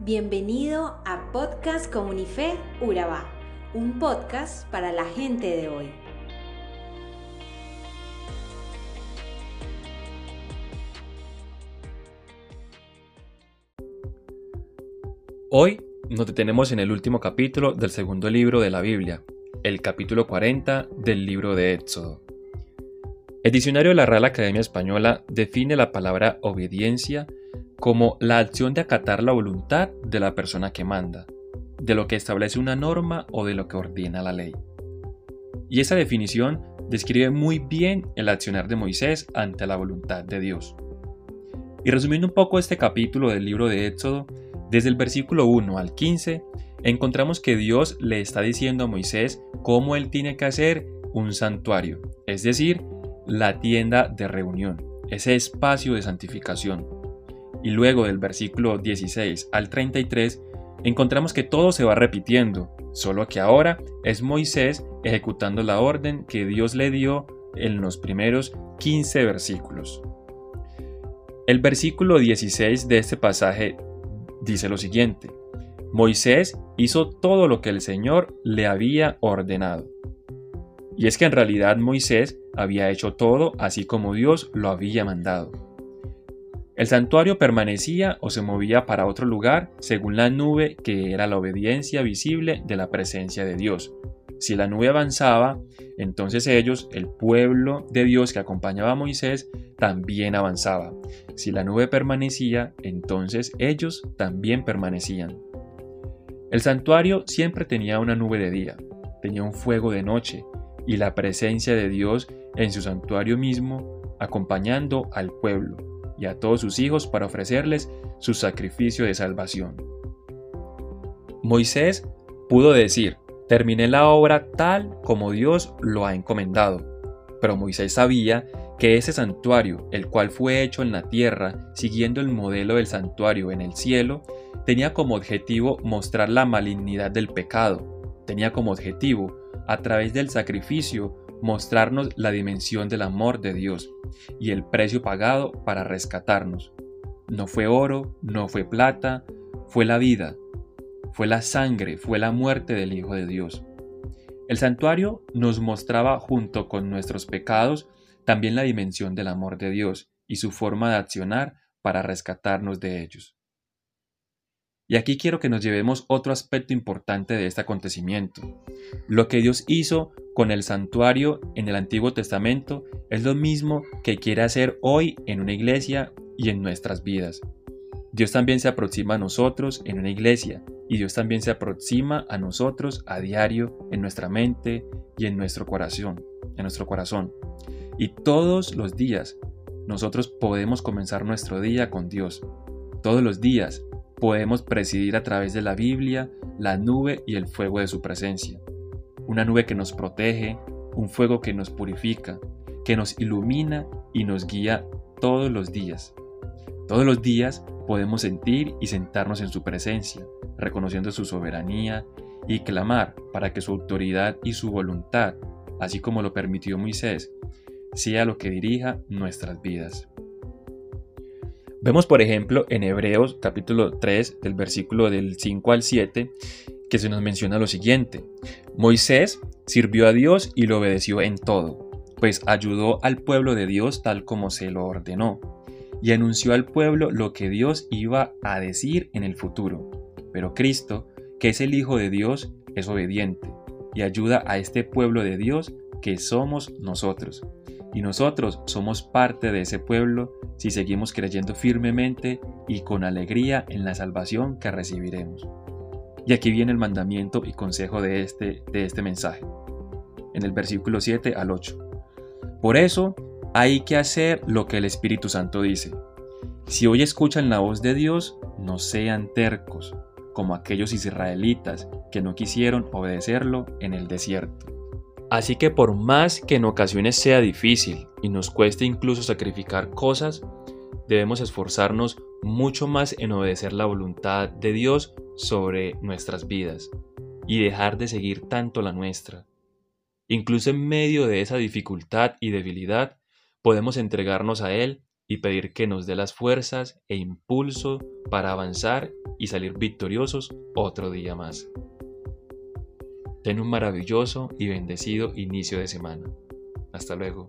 Bienvenido a Podcast Comunife Urabá, un podcast para la gente de hoy. Hoy nos detenemos en el último capítulo del segundo libro de la Biblia, el capítulo 40 del libro de Éxodo. El diccionario de la Real Academia Española define la palabra obediencia como la acción de acatar la voluntad de la persona que manda, de lo que establece una norma o de lo que ordena la ley. Y esa definición describe muy bien el accionar de Moisés ante la voluntad de Dios. Y resumiendo un poco este capítulo del libro de Éxodo, desde el versículo 1 al 15, encontramos que Dios le está diciendo a Moisés cómo él tiene que hacer un santuario, es decir, la tienda de reunión, ese espacio de santificación. Y luego del versículo 16 al 33, encontramos que todo se va repitiendo, solo que ahora es Moisés ejecutando la orden que Dios le dio en los primeros 15 versículos. El versículo 16 de este pasaje dice lo siguiente, Moisés hizo todo lo que el Señor le había ordenado. Y es que en realidad Moisés había hecho todo así como Dios lo había mandado. El santuario permanecía o se movía para otro lugar según la nube que era la obediencia visible de la presencia de Dios. Si la nube avanzaba, entonces ellos, el pueblo de Dios que acompañaba a Moisés, también avanzaba. Si la nube permanecía, entonces ellos también permanecían. El santuario siempre tenía una nube de día, tenía un fuego de noche y la presencia de Dios en su santuario mismo, acompañando al pueblo y a todos sus hijos para ofrecerles su sacrificio de salvación. Moisés pudo decir, terminé la obra tal como Dios lo ha encomendado, pero Moisés sabía que ese santuario, el cual fue hecho en la tierra, siguiendo el modelo del santuario en el cielo, tenía como objetivo mostrar la malignidad del pecado, tenía como objetivo, a través del sacrificio, mostrarnos la dimensión del amor de Dios y el precio pagado para rescatarnos. No fue oro, no fue plata, fue la vida, fue la sangre, fue la muerte del Hijo de Dios. El santuario nos mostraba junto con nuestros pecados también la dimensión del amor de Dios y su forma de accionar para rescatarnos de ellos. Y aquí quiero que nos llevemos otro aspecto importante de este acontecimiento. Lo que Dios hizo con el santuario en el Antiguo Testamento es lo mismo que quiere hacer hoy en una iglesia y en nuestras vidas. Dios también se aproxima a nosotros en una iglesia y Dios también se aproxima a nosotros a diario en nuestra mente y en nuestro corazón, en nuestro corazón. Y todos los días nosotros podemos comenzar nuestro día con Dios. Todos los días podemos presidir a través de la Biblia, la nube y el fuego de su presencia. Una nube que nos protege, un fuego que nos purifica, que nos ilumina y nos guía todos los días. Todos los días podemos sentir y sentarnos en su presencia, reconociendo su soberanía y clamar para que su autoridad y su voluntad, así como lo permitió Moisés, sea lo que dirija nuestras vidas. Vemos, por ejemplo, en Hebreos capítulo 3, del versículo del 5 al 7, que se nos menciona lo siguiente. Moisés sirvió a Dios y lo obedeció en todo, pues ayudó al pueblo de Dios tal como se lo ordenó, y anunció al pueblo lo que Dios iba a decir en el futuro. Pero Cristo, que es el Hijo de Dios, es obediente, y ayuda a este pueblo de Dios que somos nosotros y nosotros somos parte de ese pueblo si seguimos creyendo firmemente y con alegría en la salvación que recibiremos. Y aquí viene el mandamiento y consejo de este, de este mensaje, en el versículo 7 al 8. Por eso hay que hacer lo que el Espíritu Santo dice. Si hoy escuchan la voz de Dios, no sean tercos, como aquellos israelitas que no quisieron obedecerlo en el desierto. Así que por más que en ocasiones sea difícil y nos cueste incluso sacrificar cosas, debemos esforzarnos mucho más en obedecer la voluntad de Dios sobre nuestras vidas y dejar de seguir tanto la nuestra. Incluso en medio de esa dificultad y debilidad, podemos entregarnos a Él y pedir que nos dé las fuerzas e impulso para avanzar y salir victoriosos otro día más. Ten un maravilloso y bendecido inicio de semana. Hasta luego.